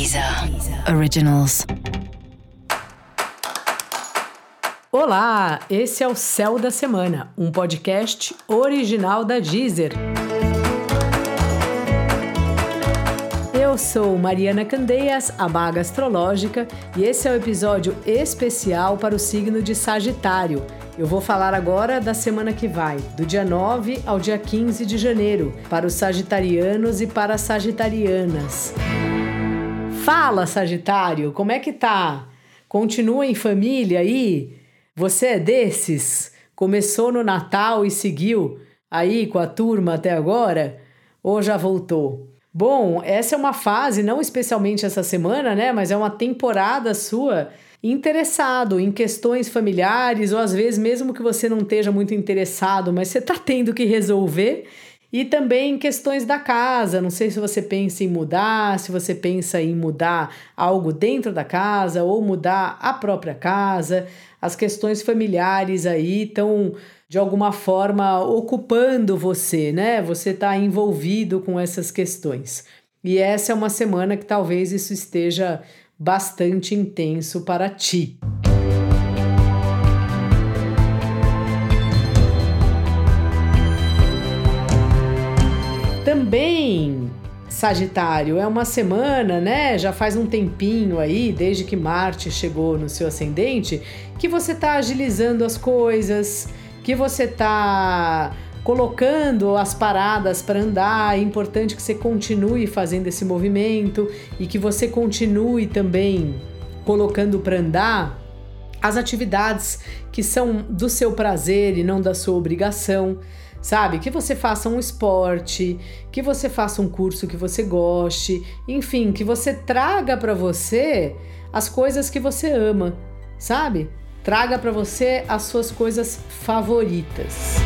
Deezer Originals. Olá, esse é o Céu da Semana, um podcast original da Deezer. Eu sou Mariana Candeias, a Baga Astrológica, e esse é o um episódio especial para o signo de Sagitário. Eu vou falar agora da semana que vai, do dia 9 ao dia 15 de janeiro, para os sagitarianos e para as sagitarianas. Fala, Sagitário, como é que tá? Continua em família aí? Você é desses? Começou no Natal e seguiu aí com a turma até agora? Ou já voltou? Bom, essa é uma fase, não especialmente essa semana, né? Mas é uma temporada sua interessado em questões familiares, ou às vezes, mesmo que você não esteja muito interessado, mas você está tendo que resolver. E também questões da casa. Não sei se você pensa em mudar, se você pensa em mudar algo dentro da casa ou mudar a própria casa. As questões familiares aí estão de alguma forma ocupando você, né? Você está envolvido com essas questões. E essa é uma semana que talvez isso esteja bastante intenso para ti. Sagitário, é uma semana, né? Já faz um tempinho aí, desde que Marte chegou no seu ascendente, que você está agilizando as coisas, que você está colocando as paradas para andar. É importante que você continue fazendo esse movimento e que você continue também colocando para andar as atividades que são do seu prazer e não da sua obrigação. Sabe? Que você faça um esporte, que você faça um curso que você goste, enfim, que você traga para você as coisas que você ama, sabe? Traga para você as suas coisas favoritas.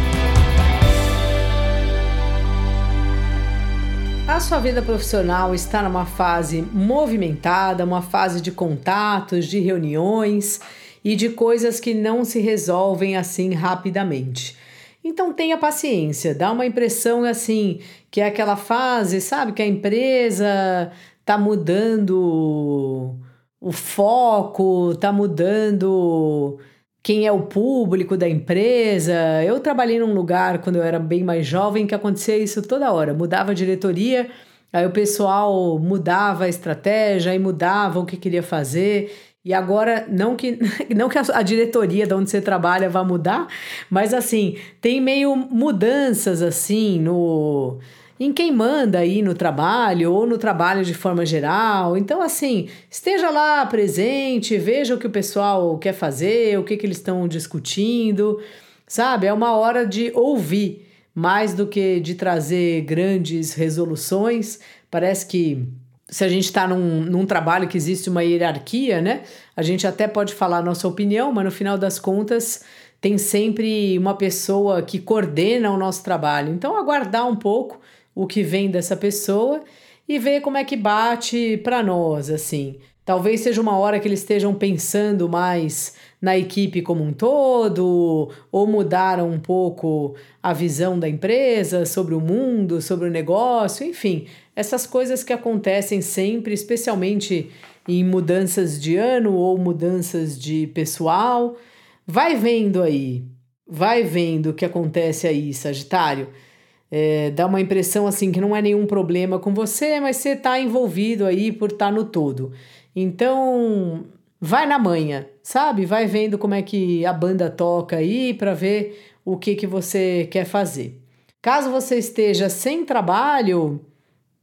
A sua vida profissional está numa fase movimentada, uma fase de contatos, de reuniões e de coisas que não se resolvem assim rapidamente. Então tenha paciência, dá uma impressão assim que é aquela fase, sabe, que a empresa está mudando o foco, está mudando quem é o público da empresa. Eu trabalhei num lugar quando eu era bem mais jovem que acontecia isso toda hora, mudava a diretoria, aí o pessoal mudava a estratégia e mudava o que queria fazer. E agora, não que, não que a, diretoria de onde você trabalha vá mudar, mas assim, tem meio mudanças assim no em quem manda aí no trabalho ou no trabalho de forma geral. Então, assim, esteja lá presente, veja o que o pessoal quer fazer, o que, que eles estão discutindo, sabe? É uma hora de ouvir mais do que de trazer grandes resoluções. Parece que se a gente está num, num trabalho que existe uma hierarquia, né? A gente até pode falar a nossa opinião, mas no final das contas tem sempre uma pessoa que coordena o nosso trabalho. Então, aguardar um pouco o que vem dessa pessoa e ver como é que bate para nós, assim. Talvez seja uma hora que eles estejam pensando mais na equipe como um todo, ou mudaram um pouco a visão da empresa sobre o mundo, sobre o negócio, enfim, essas coisas que acontecem sempre, especialmente em mudanças de ano ou mudanças de pessoal. Vai vendo aí, vai vendo o que acontece aí, Sagitário é, dá uma impressão assim que não é nenhum problema com você, mas você está envolvido aí por estar tá no todo. Então, vai na manhã, sabe? Vai vendo como é que a banda toca aí para ver o que, que você quer fazer. Caso você esteja sem trabalho,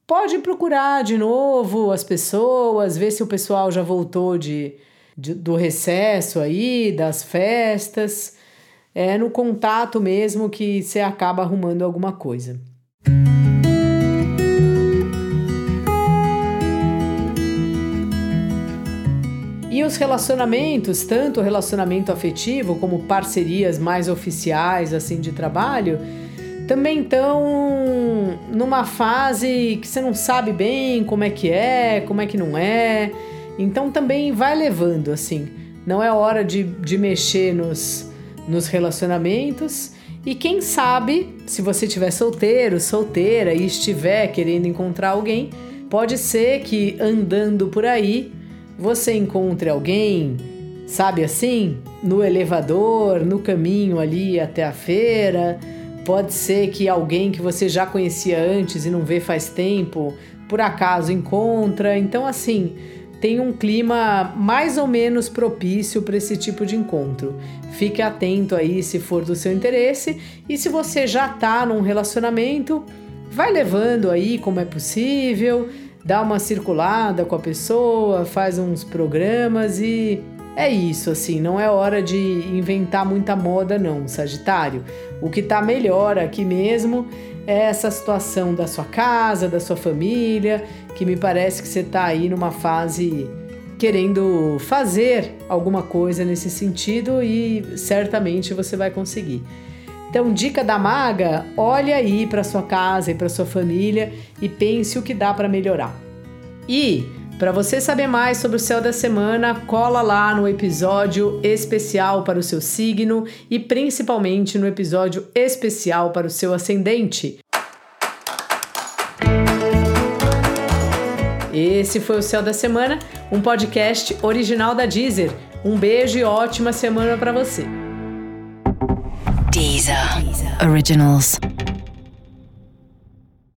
pode procurar de novo as pessoas, ver se o pessoal já voltou de, de do recesso aí, das festas é no contato mesmo que você acaba arrumando alguma coisa. E os relacionamentos, tanto o relacionamento afetivo como parcerias mais oficiais assim de trabalho, também estão numa fase que você não sabe bem como é que é, como é que não é. Então também vai levando assim. Não é hora de, de mexer nos, nos relacionamentos. E quem sabe, se você estiver solteiro, solteira e estiver querendo encontrar alguém, pode ser que andando por aí você encontre alguém, sabe assim, no elevador, no caminho ali até a feira. Pode ser que alguém que você já conhecia antes e não vê faz tempo, por acaso encontra. Então, assim, tem um clima mais ou menos propício para esse tipo de encontro. Fique atento aí se for do seu interesse e se você já está num relacionamento, vai levando aí como é possível, dá uma circulada com a pessoa, faz uns programas e é isso, assim, não é hora de inventar muita moda, não, Sagitário. O que tá melhor aqui mesmo é essa situação da sua casa, da sua família, que me parece que você tá aí numa fase querendo fazer alguma coisa nesse sentido e certamente você vai conseguir. Então, dica da maga: olhe aí para sua casa e para sua família e pense o que dá para melhorar. E para você saber mais sobre o céu da semana, cola lá no episódio especial para o seu signo e principalmente no episódio especial para o seu ascendente. Esse foi o Céu da Semana, um podcast original da Deezer. Um beijo e ótima semana para você. Deezer. Originals.